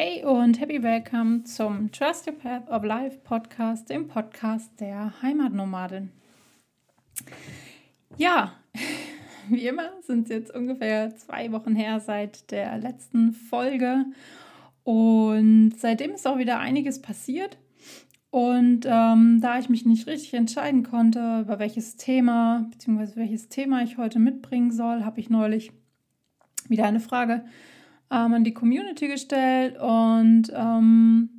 Hey und happy welcome zum Trust Your Path of Life Podcast, dem Podcast der Heimatnomadin. Ja, wie immer sind es jetzt ungefähr zwei Wochen her seit der letzten Folge und seitdem ist auch wieder einiges passiert. Und ähm, da ich mich nicht richtig entscheiden konnte, über welches Thema bzw. welches Thema ich heute mitbringen soll, habe ich neulich wieder eine Frage ähm, an die Community gestellt und ähm,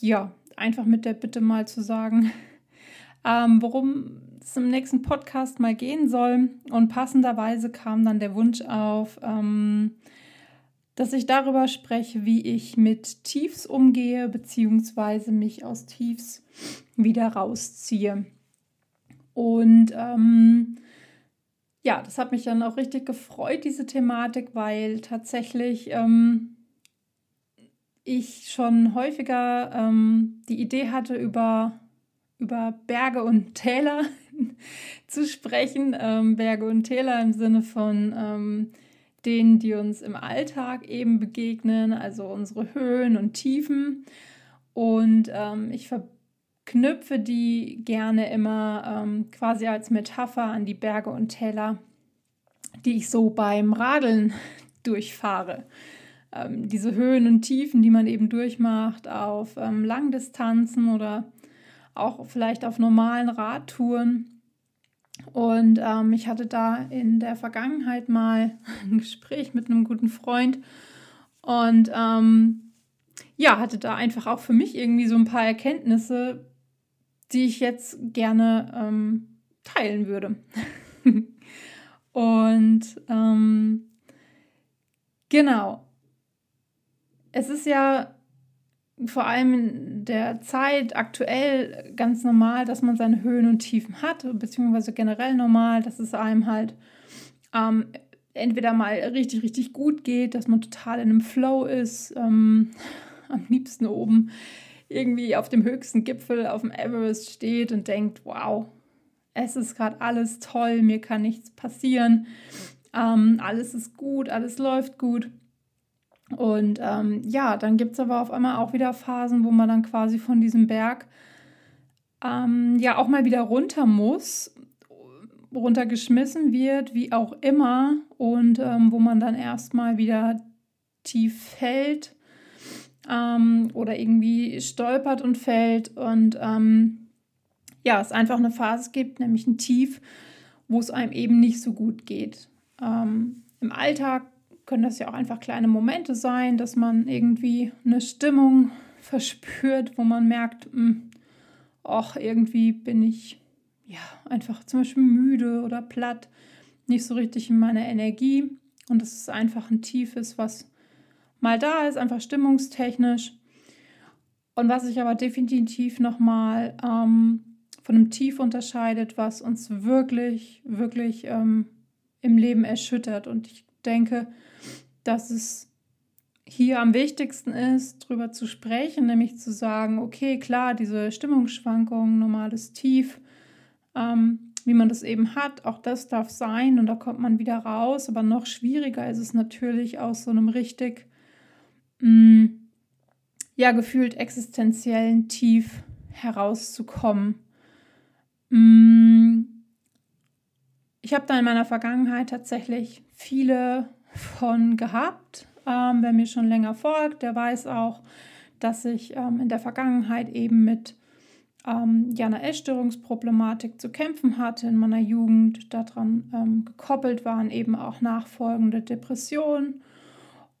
ja, einfach mit der Bitte mal zu sagen, ähm, worum es im nächsten Podcast mal gehen soll. Und passenderweise kam dann der Wunsch auf, ähm, dass ich darüber spreche, wie ich mit Tiefs umgehe, beziehungsweise mich aus Tiefs wieder rausziehe. Und ähm, ja, das hat mich dann auch richtig gefreut, diese Thematik, weil tatsächlich ähm, ich schon häufiger ähm, die Idee hatte, über, über Berge und Täler zu sprechen. Ähm, Berge und Täler im Sinne von ähm, denen, die uns im Alltag eben begegnen, also unsere Höhen und Tiefen. Und ähm, ich verknüpfe die gerne immer ähm, quasi als Metapher an die Berge und Täler, die ich so beim Radeln durchfahre. Ähm, diese Höhen und Tiefen, die man eben durchmacht auf ähm, Langdistanzen oder auch vielleicht auf normalen Radtouren. Und ähm, ich hatte da in der Vergangenheit mal ein Gespräch mit einem guten Freund und ähm, ja, hatte da einfach auch für mich irgendwie so ein paar Erkenntnisse, die ich jetzt gerne ähm, teilen würde. und ähm, genau, es ist ja vor allem in der Zeit aktuell ganz normal, dass man seine Höhen und Tiefen hat, beziehungsweise generell normal, dass es einem halt ähm, entweder mal richtig, richtig gut geht, dass man total in einem Flow ist, ähm, am liebsten oben irgendwie auf dem höchsten Gipfel auf dem Everest steht und denkt, wow, es ist gerade alles toll, mir kann nichts passieren, ähm, alles ist gut, alles läuft gut. Und ähm, ja, dann gibt es aber auf einmal auch wieder Phasen, wo man dann quasi von diesem Berg ähm, ja auch mal wieder runter muss, runtergeschmissen wird, wie auch immer, und ähm, wo man dann erstmal wieder tief fällt ähm, oder irgendwie stolpert und fällt und ähm, ja, es einfach eine Phase gibt, nämlich ein Tief, wo es einem eben nicht so gut geht. Ähm, Im Alltag können das ja auch einfach kleine Momente sein, dass man irgendwie eine Stimmung verspürt, wo man merkt, ach, irgendwie bin ich ja einfach zum Beispiel müde oder platt, nicht so richtig in meiner Energie. Und es ist einfach ein tiefes, was mal da ist, einfach stimmungstechnisch. Und was sich aber definitiv nochmal ähm, von einem Tief unterscheidet, was uns wirklich, wirklich ähm, im Leben erschüttert. Und ich denke, dass es hier am wichtigsten ist, darüber zu sprechen, nämlich zu sagen, okay, klar, diese Stimmungsschwankungen, normales Tief, ähm, wie man das eben hat, auch das darf sein und da kommt man wieder raus. Aber noch schwieriger ist es natürlich aus so einem richtig, mh, mm, ja, gefühlt existenziellen Tief herauszukommen. Mh, mm, ich habe da in meiner Vergangenheit tatsächlich viele von gehabt. Ähm, wer mir schon länger folgt, der weiß auch, dass ich ähm, in der Vergangenheit eben mit ähm, ja, einer Essstörungsproblematik zu kämpfen hatte in meiner Jugend. Daran ähm, gekoppelt waren eben auch nachfolgende Depressionen.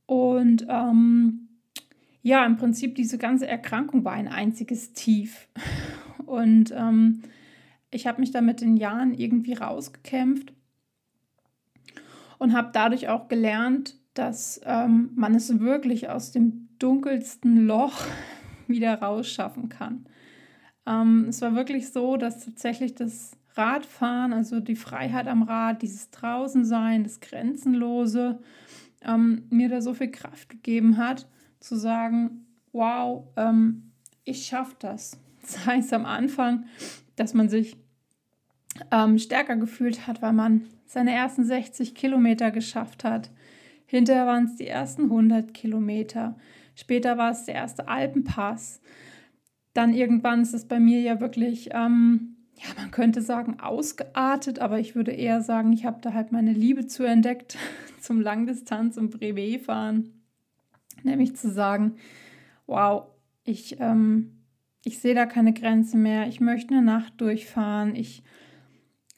Und ähm, ja, im Prinzip diese ganze Erkrankung war ein einziges Tief. Und ähm, ich habe mich da mit den Jahren irgendwie rausgekämpft und habe dadurch auch gelernt, dass ähm, man es wirklich aus dem dunkelsten Loch wieder rausschaffen kann. Ähm, es war wirklich so, dass tatsächlich das Radfahren, also die Freiheit am Rad, dieses Draußensein, das Grenzenlose, ähm, mir da so viel Kraft gegeben hat, zu sagen, wow, ähm, ich schaffe das. Das heißt am Anfang, dass man sich ähm, stärker gefühlt hat, weil man seine ersten 60 Kilometer geschafft hat. Hinterher waren es die ersten 100 Kilometer. Später war es der erste Alpenpass. Dann irgendwann ist es bei mir ja wirklich, ähm, ja, man könnte sagen, ausgeartet, aber ich würde eher sagen, ich habe da halt meine Liebe zu entdeckt zum Langdistanz- und Brevet-Fahren. Nämlich zu sagen, wow, ich, ähm, ich sehe da keine Grenze mehr, ich möchte eine Nacht durchfahren, ich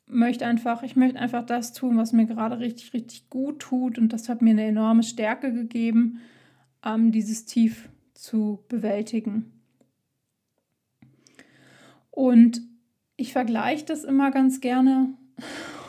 möchte einfach, ich möchte einfach das tun, was mir gerade richtig, richtig gut tut. Und das hat mir eine enorme Stärke gegeben, ähm, dieses Tief zu bewältigen. Und ich vergleiche das immer ganz gerne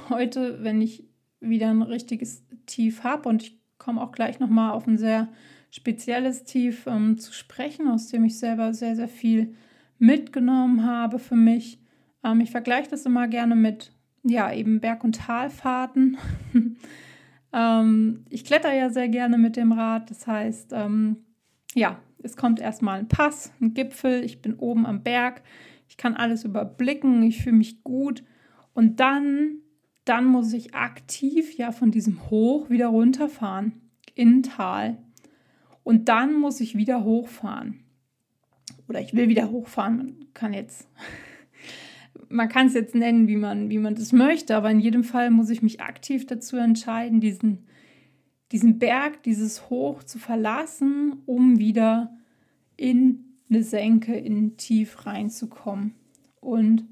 heute, wenn ich wieder ein richtiges Tief habe. Und ich komme auch gleich nochmal auf ein sehr spezielles Tief ähm, zu sprechen, aus dem ich selber sehr, sehr viel mitgenommen habe für mich. Ähm, ich vergleiche das immer gerne mit ja, eben Berg- und Talfahrten. ähm, ich kletter ja sehr gerne mit dem Rad. Das heißt, ähm, ja, es kommt erstmal ein Pass, ein Gipfel. Ich bin oben am Berg. Kann alles überblicken. Ich fühle mich gut. Und dann, dann muss ich aktiv ja von diesem Hoch wieder runterfahren in Tal. Und dann muss ich wieder hochfahren. Oder ich will wieder hochfahren. Man kann jetzt man kann es jetzt nennen, wie man, wie man das möchte, aber in jedem Fall muss ich mich aktiv dazu entscheiden, diesen, diesen Berg, dieses Hoch zu verlassen, um wieder in eine Senke, in Tief reinzukommen. Und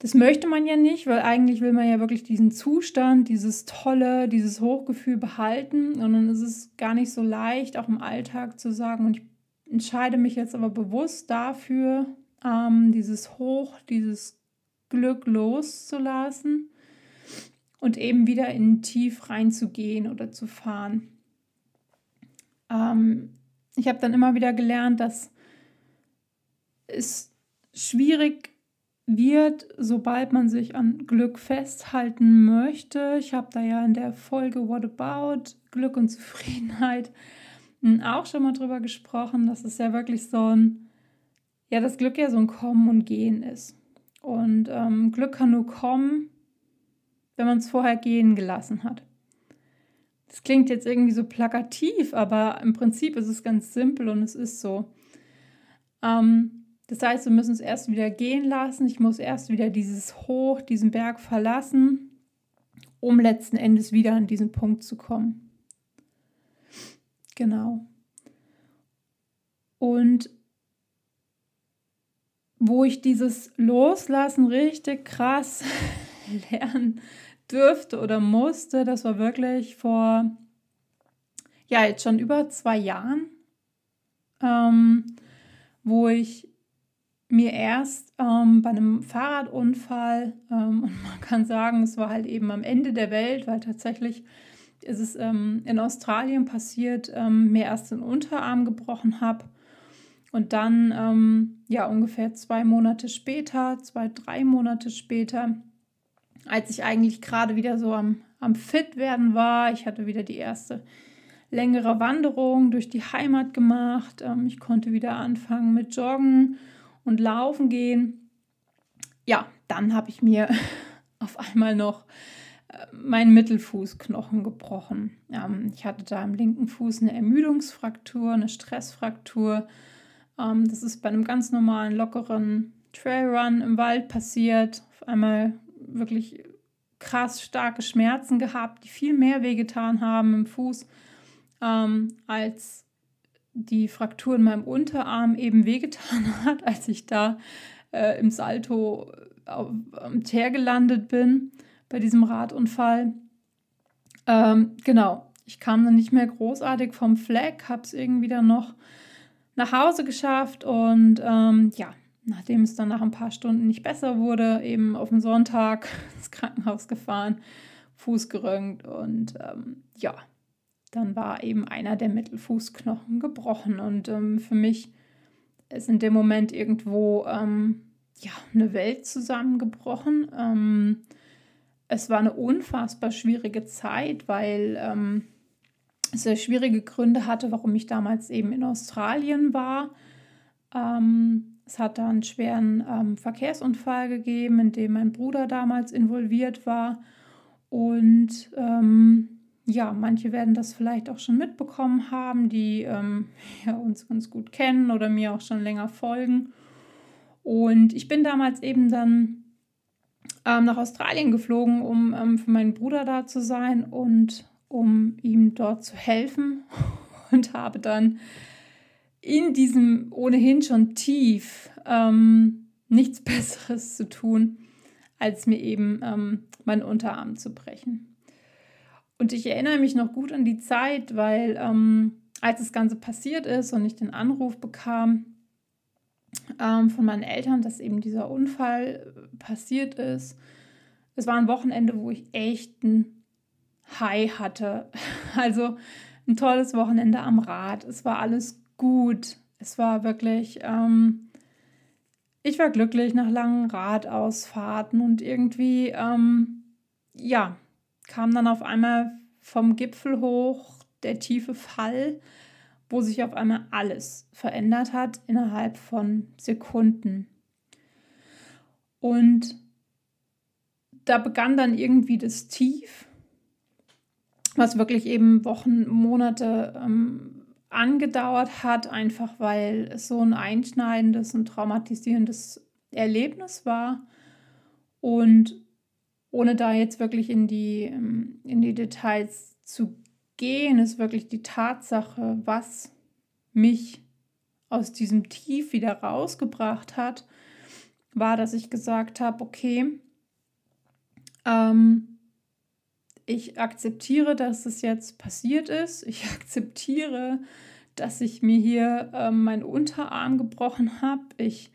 das möchte man ja nicht, weil eigentlich will man ja wirklich diesen Zustand, dieses tolle, dieses Hochgefühl behalten. Und dann ist es gar nicht so leicht, auch im Alltag zu sagen, und ich entscheide mich jetzt aber bewusst dafür, ähm, dieses Hoch, dieses Glück loszulassen und eben wieder in Tief reinzugehen oder zu fahren. Ähm, ich habe dann immer wieder gelernt, dass es schwierig wird, sobald man sich an Glück festhalten möchte. Ich habe da ja in der Folge What About Glück und Zufriedenheit auch schon mal drüber gesprochen. Das ist ja wirklich so ein, ja, das Glück ja so ein Kommen und Gehen ist. Und ähm, Glück kann nur kommen, wenn man es vorher gehen gelassen hat. Das klingt jetzt irgendwie so plakativ, aber im Prinzip ist es ganz simpel und es ist so. Ähm, das heißt, wir müssen es erst wieder gehen lassen. Ich muss erst wieder dieses Hoch, diesen Berg verlassen, um letzten Endes wieder an diesen Punkt zu kommen. Genau. Und wo ich dieses Loslassen richtig krass lernen dürfte oder musste, das war wirklich vor, ja, jetzt schon über zwei Jahren, ähm, wo ich mir erst ähm, bei einem Fahrradunfall, ähm, und man kann sagen, es war halt eben am Ende der Welt, weil tatsächlich ist es ähm, in Australien passiert, ähm, mir erst den Unterarm gebrochen habe und dann ähm, ja ungefähr zwei Monate später, zwei, drei Monate später, als ich eigentlich gerade wieder so am, am fit werden war, ich hatte wieder die erste längere Wanderung durch die Heimat gemacht, ähm, ich konnte wieder anfangen mit Joggen und Laufen gehen. Ja, dann habe ich mir auf einmal noch mein Mittelfußknochen gebrochen. Ähm, ich hatte da im linken Fuß eine Ermüdungsfraktur, eine Stressfraktur. Ähm, das ist bei einem ganz normalen, lockeren Trailrun im Wald passiert. Auf einmal wirklich krass starke Schmerzen gehabt, die viel mehr wehgetan haben im Fuß, ähm, als die Fraktur in meinem Unterarm eben wehgetan hat, als ich da äh, im Salto auf, am Teer gelandet bin bei diesem Radunfall. Ähm, genau, ich kam dann nicht mehr großartig vom Fleck, habe es irgendwie dann noch nach Hause geschafft und ähm, ja, nachdem es dann nach ein paar Stunden nicht besser wurde, eben auf den Sonntag ins Krankenhaus gefahren, Fuß gerönt und ähm, ja, dann war eben einer der Mittelfußknochen gebrochen und ähm, für mich ist in dem Moment irgendwo ähm, ja eine Welt zusammengebrochen. Ähm, es war eine unfassbar schwierige Zeit, weil ähm, es sehr schwierige Gründe hatte, warum ich damals eben in Australien war. Ähm, es hat da einen schweren ähm, Verkehrsunfall gegeben, in dem mein Bruder damals involviert war. Und ähm, ja, manche werden das vielleicht auch schon mitbekommen haben, die ähm, ja, uns ganz gut kennen oder mir auch schon länger folgen. Und ich bin damals eben dann ähm, nach Australien geflogen, um ähm, für meinen Bruder da zu sein und um ihm dort zu helfen. Und habe dann in diesem ohnehin schon tief ähm, nichts Besseres zu tun, als mir eben ähm, meinen Unterarm zu brechen. Und ich erinnere mich noch gut an die Zeit, weil ähm, als das Ganze passiert ist und ich den Anruf bekam ähm, von meinen Eltern, dass eben dieser Unfall passiert ist, es war ein Wochenende, wo ich echt ein High hatte. Also ein tolles Wochenende am Rad. Es war alles gut. Es war wirklich, ähm, ich war glücklich nach langen Radausfahrten und irgendwie, ähm, ja, kam dann auf einmal vom Gipfel hoch der tiefe Fall, wo sich auf einmal alles verändert hat innerhalb von Sekunden. Und da begann dann irgendwie das Tief, was wirklich eben Wochen, Monate ähm, angedauert hat, einfach weil es so ein einschneidendes und traumatisierendes Erlebnis war. Und ohne da jetzt wirklich in die, ähm, in die Details zu gehen, ist wirklich die Tatsache, was mich aus diesem Tief wieder rausgebracht hat, war, dass ich gesagt habe, okay, ähm, ich akzeptiere, dass es jetzt passiert ist. Ich akzeptiere, dass ich mir hier ähm, meinen Unterarm gebrochen habe. Ich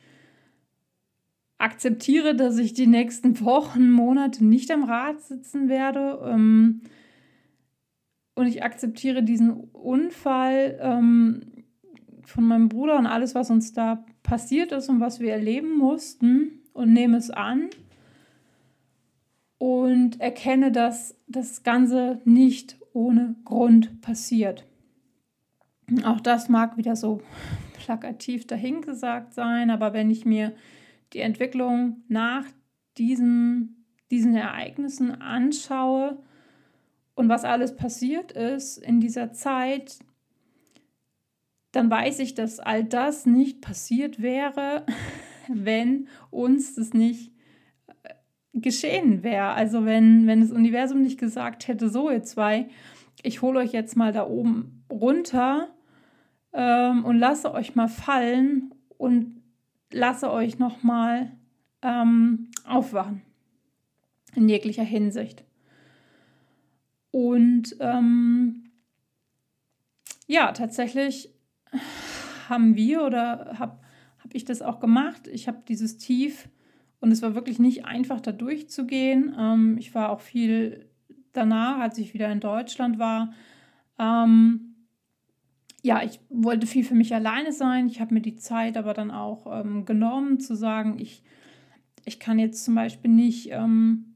akzeptiere, dass ich die nächsten Wochen, Monate nicht am Rad sitzen werde. Ähm, und ich akzeptiere diesen Unfall ähm, von meinem Bruder und alles, was uns da passiert ist und was wir erleben mussten und nehme es an und erkenne, dass das Ganze nicht ohne Grund passiert. Auch das mag wieder so plakativ dahingesagt sein, aber wenn ich mir die Entwicklung nach diesen, diesen Ereignissen anschaue und was alles passiert ist in dieser Zeit, dann weiß ich, dass all das nicht passiert wäre, wenn uns das nicht geschehen wäre. Also wenn, wenn das Universum nicht gesagt hätte, so ihr zwei, ich hole euch jetzt mal da oben runter ähm, und lasse euch mal fallen und lasse euch nochmal ähm, aufwachen. In jeglicher Hinsicht. Und ähm, ja, tatsächlich haben wir oder habe hab ich das auch gemacht. Ich habe dieses Tief und es war wirklich nicht einfach, da durchzugehen. Ähm, ich war auch viel danach, als ich wieder in Deutschland war. Ähm, ja, ich wollte viel für mich alleine sein. Ich habe mir die Zeit aber dann auch ähm, genommen, zu sagen, ich, ich kann jetzt zum Beispiel nicht ähm,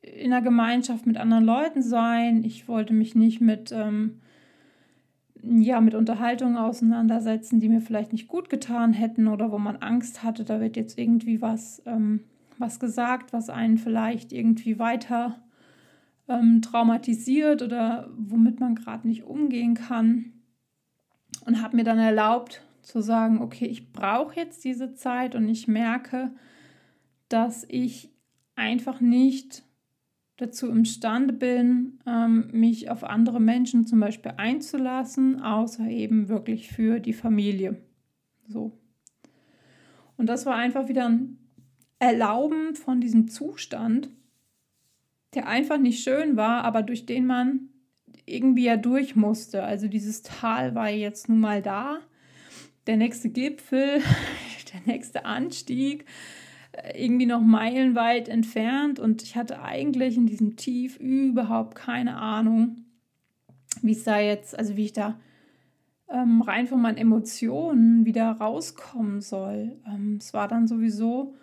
in einer Gemeinschaft mit anderen Leuten sein. Ich wollte mich nicht mit, ähm, ja, mit Unterhaltungen auseinandersetzen, die mir vielleicht nicht gut getan hätten oder wo man Angst hatte, da wird jetzt irgendwie was, ähm, was gesagt, was einen vielleicht irgendwie weiter ähm, traumatisiert oder womit man gerade nicht umgehen kann. Und habe mir dann erlaubt zu sagen, okay, ich brauche jetzt diese Zeit und ich merke, dass ich einfach nicht dazu imstande bin, ähm, mich auf andere Menschen zum Beispiel einzulassen, außer eben wirklich für die Familie. So. Und das war einfach wieder ein Erlauben von diesem Zustand, der einfach nicht schön war, aber durch den man irgendwie ja durch musste. Also dieses Tal war jetzt nun mal da. Der nächste Gipfel, der nächste Anstieg, irgendwie noch meilenweit entfernt. Und ich hatte eigentlich in diesem Tief überhaupt keine Ahnung, wie es da jetzt, also wie ich da ähm, rein von meinen Emotionen wieder rauskommen soll. Ähm, es war dann sowieso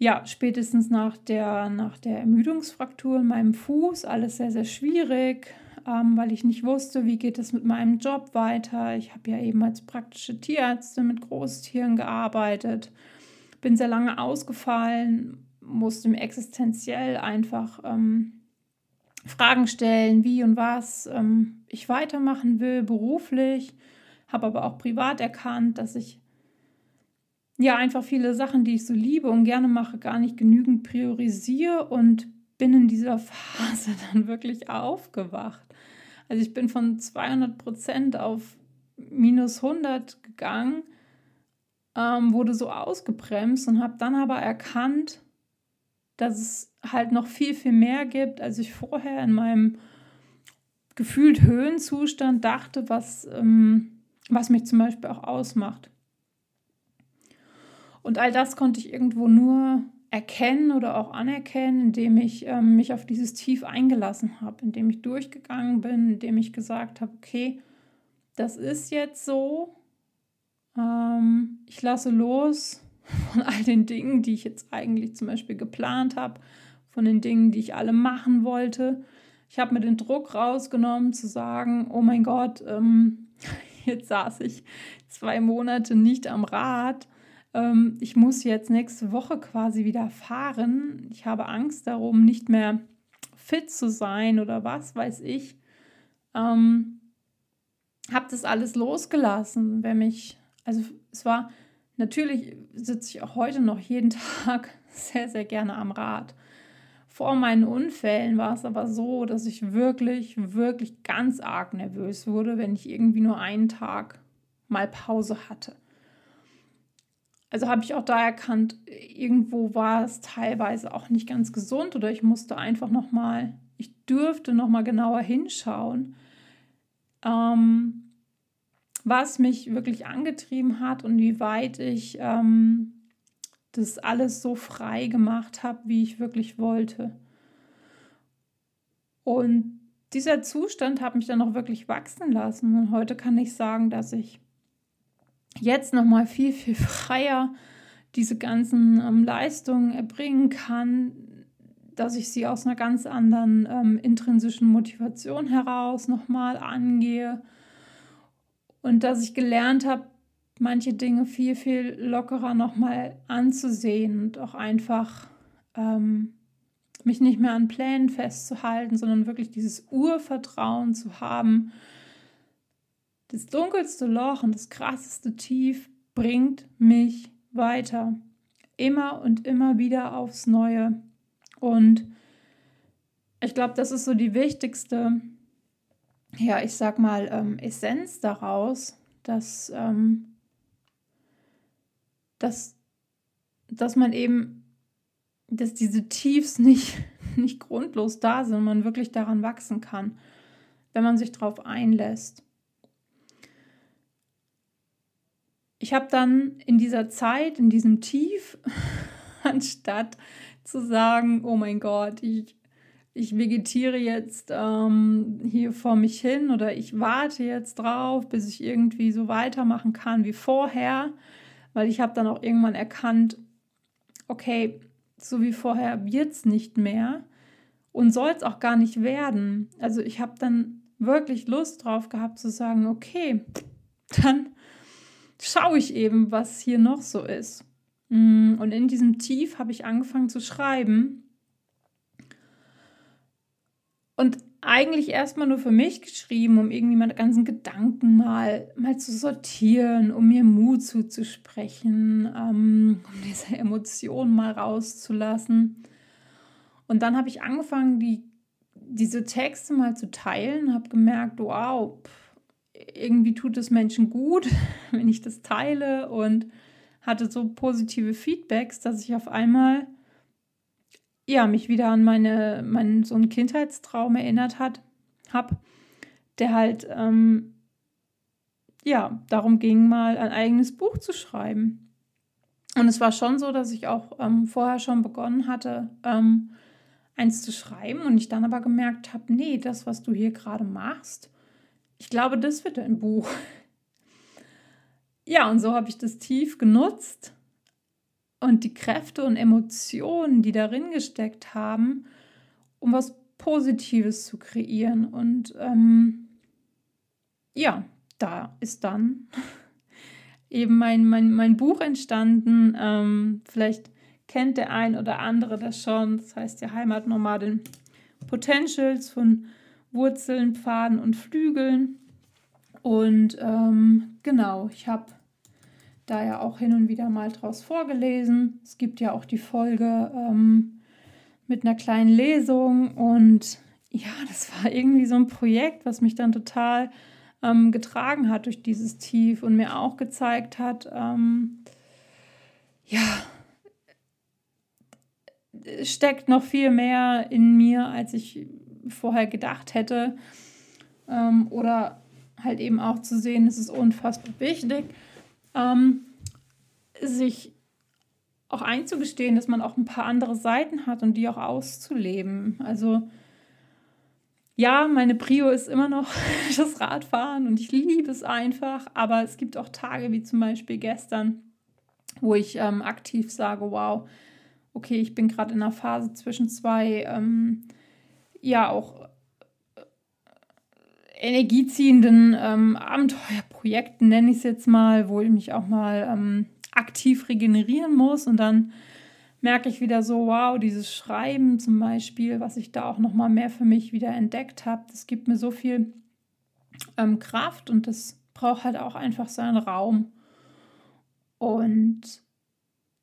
ja, spätestens nach der, nach der Ermüdungsfraktur in meinem Fuß, alles sehr, sehr schwierig, ähm, weil ich nicht wusste, wie geht es mit meinem Job weiter. Ich habe ja eben als praktische Tierärztin mit Großtieren gearbeitet, bin sehr lange ausgefallen, musste mir existenziell einfach ähm, Fragen stellen, wie und was ähm, ich weitermachen will, beruflich, habe aber auch privat erkannt, dass ich ja einfach viele Sachen, die ich so liebe und gerne mache, gar nicht genügend priorisiere und bin in dieser Phase dann wirklich aufgewacht. Also ich bin von 200 Prozent auf minus 100 gegangen, ähm, wurde so ausgebremst und habe dann aber erkannt, dass es halt noch viel, viel mehr gibt, als ich vorher in meinem gefühlt Höhenzustand dachte, was, ähm, was mich zum Beispiel auch ausmacht. Und all das konnte ich irgendwo nur erkennen oder auch anerkennen, indem ich ähm, mich auf dieses Tief eingelassen habe, indem ich durchgegangen bin, indem ich gesagt habe, okay, das ist jetzt so, ähm, ich lasse los von all den Dingen, die ich jetzt eigentlich zum Beispiel geplant habe, von den Dingen, die ich alle machen wollte. Ich habe mir den Druck rausgenommen zu sagen, oh mein Gott, ähm, jetzt saß ich zwei Monate nicht am Rad ähm, ich muss jetzt nächste Woche quasi wieder fahren. Ich habe Angst darum, nicht mehr fit zu sein oder was weiß ich. Ähm, habe das alles losgelassen, wenn mich, also es war, natürlich sitze ich auch heute noch jeden Tag sehr, sehr gerne am Rad. Vor meinen Unfällen war es aber so, dass ich wirklich, wirklich ganz arg nervös wurde, wenn ich irgendwie nur einen Tag mal Pause hatte also habe ich auch da erkannt, irgendwo war es teilweise auch nicht ganz gesund oder ich musste einfach noch mal, ich dürfte noch mal genauer hinschauen, ähm, was mich wirklich angetrieben hat und wie weit ich ähm, das alles so frei gemacht habe, wie ich wirklich wollte. Und dieser Zustand hat mich dann auch wirklich wachsen lassen. Und heute kann ich sagen, dass ich jetzt noch mal viel, viel freier diese ganzen ähm, Leistungen erbringen kann, dass ich sie aus einer ganz anderen ähm, intrinsischen Motivation heraus nochmal angehe und dass ich gelernt habe, manche Dinge viel, viel lockerer nochmal anzusehen und auch einfach ähm, mich nicht mehr an Plänen festzuhalten, sondern wirklich dieses Urvertrauen zu haben, das dunkelste Loch und das krasseste Tief bringt mich weiter. Immer und immer wieder aufs Neue. Und ich glaube, das ist so die wichtigste, ja, ich sag mal, ähm, Essenz daraus, dass, ähm, dass, dass man eben, dass diese Tiefs nicht, nicht grundlos da sind man wirklich daran wachsen kann, wenn man sich darauf einlässt. ich habe dann in dieser Zeit, in diesem Tief, anstatt zu sagen, oh mein Gott, ich, ich vegetiere jetzt ähm, hier vor mich hin oder ich warte jetzt drauf, bis ich irgendwie so weitermachen kann wie vorher, weil ich habe dann auch irgendwann erkannt, okay, so wie vorher wird es nicht mehr und soll es auch gar nicht werden. Also ich habe dann wirklich Lust drauf gehabt zu sagen, okay, dann schaue ich eben, was hier noch so ist. Mm, und in diesem Tief habe ich angefangen zu schreiben. Und eigentlich erstmal nur für mich geschrieben, um irgendwie meine ganzen Gedanken mal, mal zu sortieren, um mir Mut zuzusprechen, ähm, um diese Emotionen mal rauszulassen. Und dann habe ich angefangen, die, diese Texte mal zu teilen, habe gemerkt, wow, pff, irgendwie tut es Menschen gut, wenn ich das teile und hatte so positive Feedbacks, dass ich auf einmal ja, mich wieder an meine, meinen so einen Kindheitstraum erinnert hat, habe, der halt ähm, ja, darum ging, mal ein eigenes Buch zu schreiben. Und es war schon so, dass ich auch ähm, vorher schon begonnen hatte, ähm, eins zu schreiben und ich dann aber gemerkt habe, nee, das, was du hier gerade machst, ich glaube, das wird ein Buch. Ja, und so habe ich das tief genutzt und die Kräfte und Emotionen, die darin gesteckt haben, um was Positives zu kreieren. Und ähm, ja, da ist dann eben mein, mein, mein Buch entstanden. Ähm, vielleicht kennt der ein oder andere das schon. Das heißt ja Heimatnomadin Potentials, von Wurzeln, Pfaden und Flügeln. Und ähm, genau, ich habe da ja auch hin und wieder mal draus vorgelesen. Es gibt ja auch die Folge ähm, mit einer kleinen Lesung und ja, das war irgendwie so ein Projekt, was mich dann total ähm, getragen hat durch dieses Tief und mir auch gezeigt hat, ähm, ja, steckt noch viel mehr in mir, als ich vorher gedacht hätte. Ähm, oder halt eben auch zu sehen, es ist unfassbar wichtig, ähm, sich auch einzugestehen, dass man auch ein paar andere Seiten hat und die auch auszuleben. Also ja, meine Prio ist immer noch das Radfahren und ich liebe es einfach, aber es gibt auch Tage wie zum Beispiel gestern, wo ich ähm, aktiv sage, wow, okay, ich bin gerade in einer Phase zwischen zwei, ähm, ja, auch energieziehenden ähm, Abenteuerprojekten, nenne ich es jetzt mal, wo ich mich auch mal ähm, aktiv regenerieren muss und dann merke ich wieder so, wow, dieses Schreiben zum Beispiel, was ich da auch noch mal mehr für mich wieder entdeckt habe, das gibt mir so viel ähm, Kraft und das braucht halt auch einfach seinen Raum. Und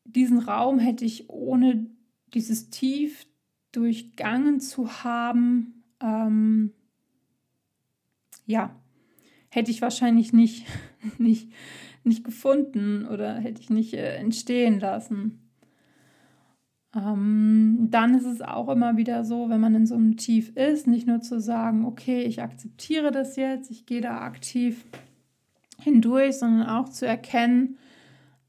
diesen Raum hätte ich ohne dieses Tief durchgangen zu haben, ähm, ja, hätte ich wahrscheinlich nicht, nicht, nicht gefunden oder hätte ich nicht äh, entstehen lassen. Ähm, dann ist es auch immer wieder so, wenn man in so einem Tief ist, nicht nur zu sagen, okay, ich akzeptiere das jetzt, ich gehe da aktiv hindurch, sondern auch zu erkennen,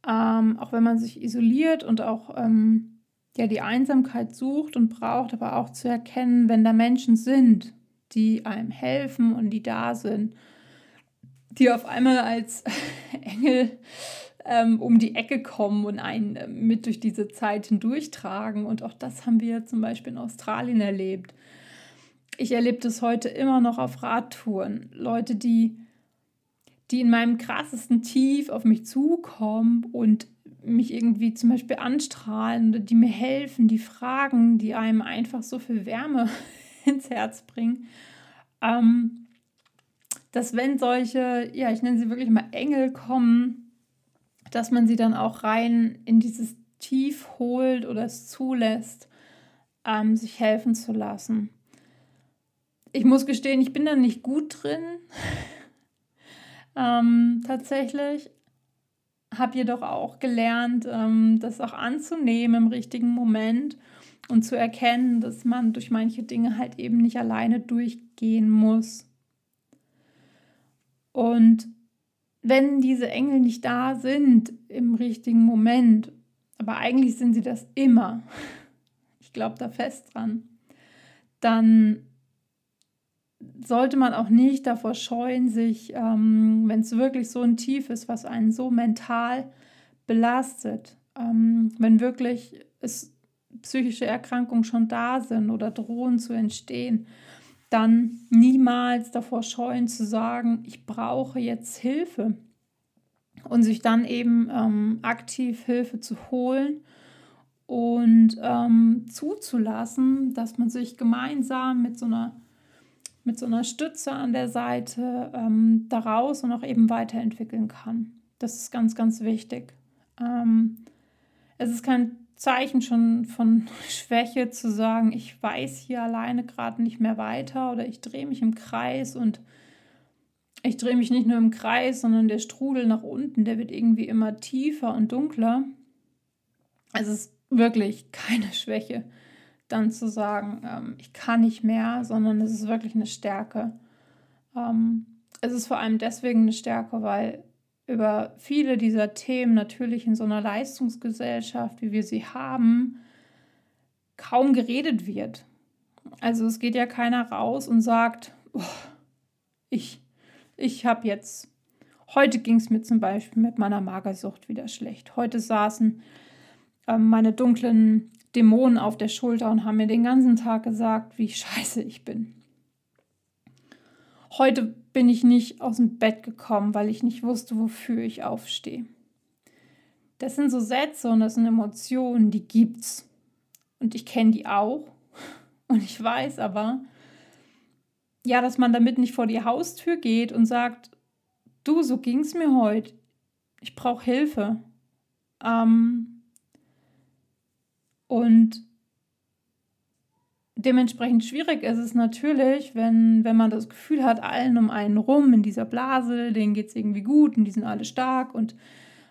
ähm, auch wenn man sich isoliert und auch ähm, ja, die Einsamkeit sucht und braucht, aber auch zu erkennen, wenn da Menschen sind, die einem helfen und die da sind, die auf einmal als Engel ähm, um die Ecke kommen und einen äh, mit durch diese Zeit hindurchtragen. Und auch das haben wir zum Beispiel in Australien erlebt. Ich erlebe das heute immer noch auf Radtouren. Leute, die, die in meinem krassesten Tief auf mich zukommen und mich irgendwie zum Beispiel anstrahlen, die mir helfen, die fragen, die einem einfach so viel Wärme ins Herz bringen. Ähm, dass wenn solche, ja, ich nenne sie wirklich mal Engel kommen, dass man sie dann auch rein in dieses Tief holt oder es zulässt, ähm, sich helfen zu lassen. Ich muss gestehen, ich bin da nicht gut drin. ähm, tatsächlich habe jedoch auch gelernt, ähm, das auch anzunehmen im richtigen Moment und zu erkennen, dass man durch manche Dinge halt eben nicht alleine durchgehen muss. Und wenn diese Engel nicht da sind im richtigen Moment, aber eigentlich sind sie das immer, ich glaube da fest dran, dann sollte man auch nicht davor scheuen, sich, ähm, wenn es wirklich so ein Tief ist, was einen so mental belastet, ähm, wenn wirklich es psychische Erkrankungen schon da sind oder drohen zu entstehen, dann niemals davor scheuen zu sagen, ich brauche jetzt Hilfe und sich dann eben ähm, aktiv Hilfe zu holen und ähm, zuzulassen, dass man sich gemeinsam mit so einer mit so einer Stütze an der Seite ähm, daraus und auch eben weiterentwickeln kann. Das ist ganz, ganz wichtig. Ähm, es ist kein Zeichen schon von Schwäche zu sagen, ich weiß hier alleine gerade nicht mehr weiter oder ich drehe mich im Kreis und ich drehe mich nicht nur im Kreis, sondern der Strudel nach unten, der wird irgendwie immer tiefer und dunkler. Es ist wirklich keine Schwäche, dann zu sagen, ähm, ich kann nicht mehr, sondern es ist wirklich eine Stärke. Ähm, es ist vor allem deswegen eine Stärke, weil über viele dieser Themen natürlich in so einer Leistungsgesellschaft, wie wir sie haben, kaum geredet wird. Also es geht ja keiner raus und sagt, oh, ich, ich habe jetzt, heute ging es mir zum Beispiel mit meiner Magersucht wieder schlecht. Heute saßen äh, meine dunklen Dämonen auf der Schulter und haben mir den ganzen Tag gesagt, wie scheiße ich bin. Heute bin ich nicht aus dem Bett gekommen, weil ich nicht wusste, wofür ich aufstehe. Das sind so Sätze und das sind Emotionen, die gibt's. Und ich kenne die auch. Und ich weiß aber, ja, dass man damit nicht vor die Haustür geht und sagt, du, so ging es mir heute. Ich brauche Hilfe. Ähm, und dementsprechend schwierig ist es natürlich, wenn, wenn man das Gefühl hat, allen um einen rum in dieser Blase, denen geht es irgendwie gut und die sind alle stark und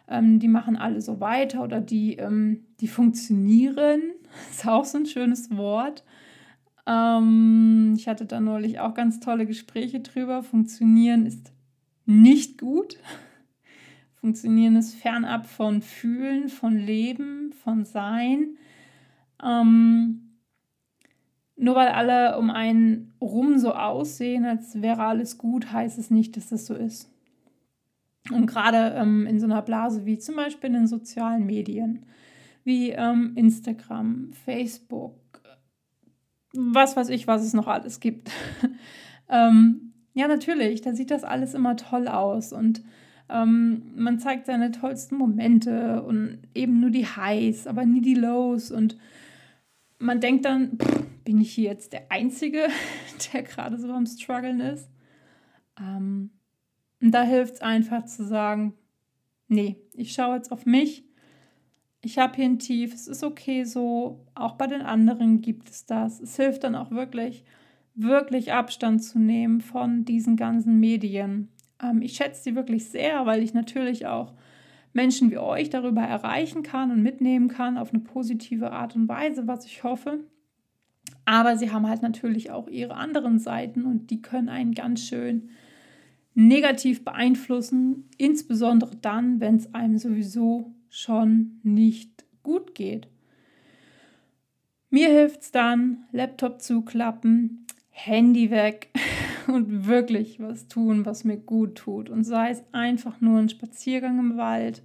ähm, die machen alle so weiter oder die, ähm, die funktionieren. Ist auch so ein schönes Wort. Ähm, ich hatte da neulich auch ganz tolle Gespräche drüber. Funktionieren ist nicht gut. Funktionieren ist fernab von Fühlen, von Leben, von Sein. Ähm, nur weil alle um einen rum so aussehen, als wäre alles gut, heißt es nicht, dass das so ist. Und gerade ähm, in so einer Blase wie zum Beispiel in den sozialen Medien, wie ähm, Instagram, Facebook, was weiß ich, was es noch alles gibt. ähm, ja, natürlich, da sieht das alles immer toll aus und ähm, man zeigt seine tollsten Momente und eben nur die Highs, aber nie die Lows und man denkt dann, pff, bin ich hier jetzt der Einzige, der gerade so am Struggeln ist? Ähm, und da hilft es einfach zu sagen, nee, ich schaue jetzt auf mich. Ich habe hier ein Tief, es ist okay so. Auch bei den anderen gibt es das. Es hilft dann auch wirklich, wirklich Abstand zu nehmen von diesen ganzen Medien. Ähm, ich schätze sie wirklich sehr, weil ich natürlich auch Menschen wie euch darüber erreichen kann und mitnehmen kann auf eine positive Art und Weise, was ich hoffe. Aber sie haben halt natürlich auch ihre anderen Seiten und die können einen ganz schön negativ beeinflussen, insbesondere dann, wenn es einem sowieso schon nicht gut geht. Mir hilft es dann, Laptop zuklappen, Handy weg und wirklich was tun, was mir gut tut. Und sei es einfach nur ein Spaziergang im Wald,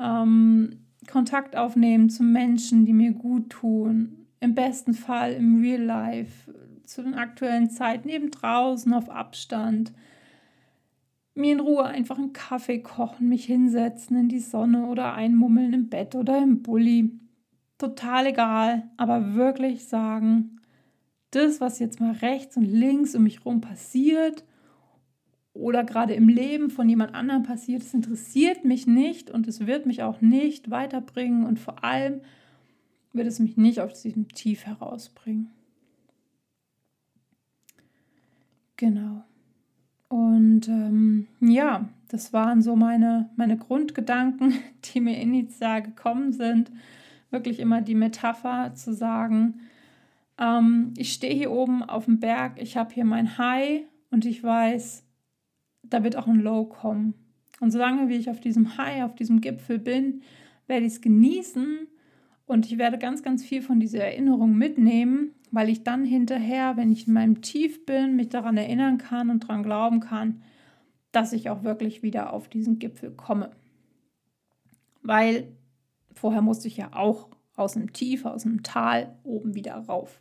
ähm, Kontakt aufnehmen zu Menschen, die mir gut tun, im besten Fall im Real Life, zu den aktuellen Zeiten, eben draußen auf Abstand. Mir in Ruhe einfach einen Kaffee kochen, mich hinsetzen in die Sonne oder einmummeln im Bett oder im Bulli. Total egal, aber wirklich sagen, das, was jetzt mal rechts und links um mich herum passiert oder gerade im Leben von jemand anderem passiert, das interessiert mich nicht und es wird mich auch nicht weiterbringen und vor allem wird es mich nicht aus diesem Tief herausbringen. Genau. Und ähm, ja, das waren so meine, meine Grundgedanken, die mir initial gekommen sind. Wirklich immer die Metapher zu sagen, ähm, ich stehe hier oben auf dem Berg, ich habe hier mein High und ich weiß, da wird auch ein Low kommen. Und solange wie ich auf diesem High, auf diesem Gipfel bin, werde ich es genießen und ich werde ganz, ganz viel von dieser Erinnerung mitnehmen, weil ich dann hinterher, wenn ich in meinem Tief bin, mich daran erinnern kann und daran glauben kann, dass ich auch wirklich wieder auf diesen Gipfel komme. Weil vorher musste ich ja auch aus dem Tief, aus dem Tal oben wieder rauf.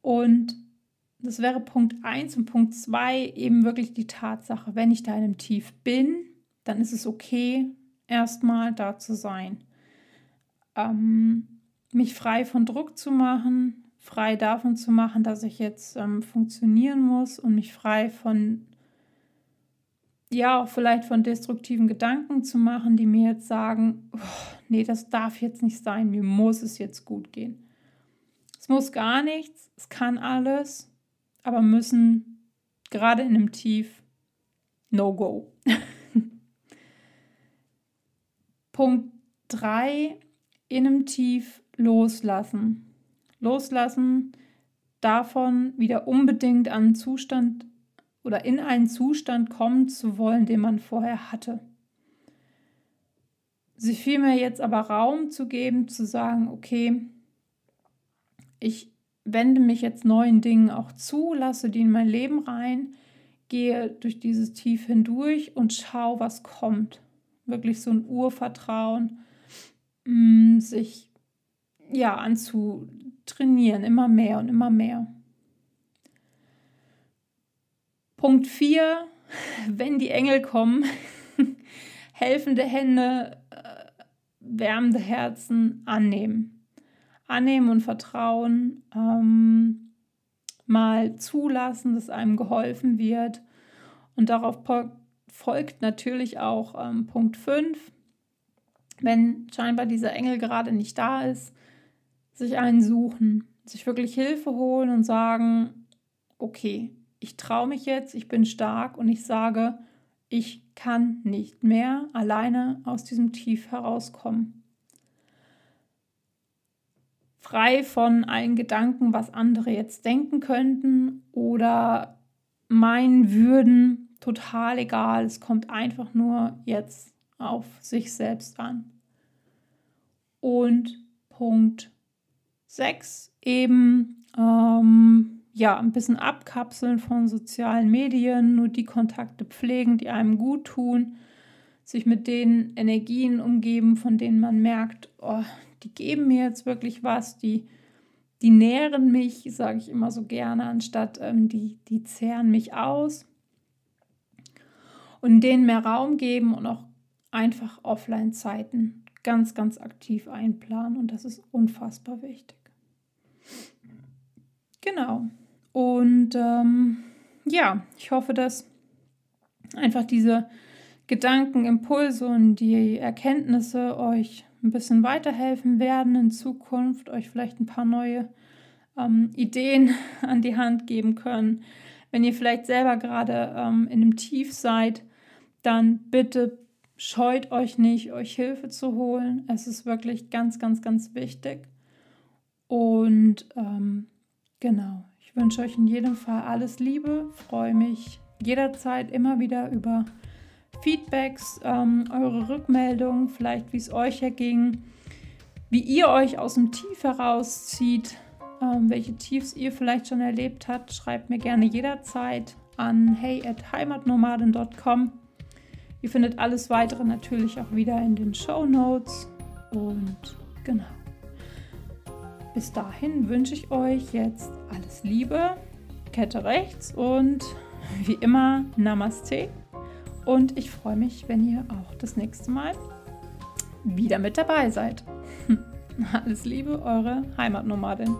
Und das wäre Punkt 1 und Punkt 2 eben wirklich die Tatsache, wenn ich da in einem Tief bin, dann ist es okay, erstmal da zu sein ähm, mich frei von Druck zu machen, frei davon zu machen, dass ich jetzt ähm, funktionieren muss und mich frei von, ja, auch vielleicht von destruktiven Gedanken zu machen, die mir jetzt sagen, oh, nee, das darf jetzt nicht sein, mir muss es jetzt gut gehen. Es muss gar nichts, es kann alles, aber müssen gerade in einem Tief no go. Punkt 3 in einem Tief loslassen. Loslassen davon, wieder unbedingt an einen Zustand oder in einen Zustand kommen zu wollen, den man vorher hatte. Sich vielmehr jetzt aber Raum zu geben, zu sagen, okay, ich wende mich jetzt neuen Dingen auch zu, lasse die in mein Leben rein, gehe durch dieses Tief hindurch und schau, was kommt. Wirklich so ein Urvertrauen mm, sich ja anzutrainieren, immer mehr und immer mehr. Punkt 4, wenn die Engel kommen, helfende Hände, äh, wärmende Herzen annehmen. annehmen und vertrauen, ähm, mal zulassen, dass einem geholfen wird. Und darauf folgt natürlich auch ähm, Punkt 5, wenn scheinbar dieser Engel gerade nicht da ist, sich einen suchen, sich wirklich Hilfe holen und sagen, okay, ich traue mich jetzt, ich bin stark und ich sage, ich kann nicht mehr alleine aus diesem Tief herauskommen. Frei von allen Gedanken, was andere jetzt denken könnten oder meinen würden, total egal. Es kommt einfach nur jetzt auf sich selbst an. Und Punkt 6 eben ähm, ja ein bisschen abkapseln von sozialen Medien, nur die Kontakte pflegen, die einem gut tun, sich mit den Energien umgeben, von denen man merkt, oh, die geben mir jetzt wirklich was, die, die nähren mich, sage ich immer so gerne, anstatt ähm, die, die zehren mich aus. Und denen mehr Raum geben und auch einfach Offline-Zeiten ganz, ganz aktiv einplanen. Und das ist unfassbar wichtig. Genau. Und ähm, ja, ich hoffe, dass einfach diese Gedanken, Impulse und die Erkenntnisse euch ein bisschen weiterhelfen werden in Zukunft, euch vielleicht ein paar neue ähm, Ideen an die Hand geben können. Wenn ihr vielleicht selber gerade ähm, in einem Tief seid, dann bitte scheut euch nicht, euch Hilfe zu holen. Es ist wirklich ganz, ganz, ganz wichtig. Und ähm, genau, ich wünsche euch in jedem Fall alles Liebe, freue mich jederzeit immer wieder über Feedbacks, ähm, eure Rückmeldungen, vielleicht wie es euch erging, wie ihr euch aus dem Tief herauszieht, ähm, welche Tiefs ihr vielleicht schon erlebt habt. Schreibt mir gerne jederzeit an hey at heimatnomaden.com. Ihr findet alles weitere natürlich auch wieder in den Show Notes. Und genau. Bis dahin wünsche ich euch jetzt alles Liebe, Kette rechts und wie immer Namaste. Und ich freue mich, wenn ihr auch das nächste Mal wieder mit dabei seid. Alles Liebe, eure Heimatnomadin.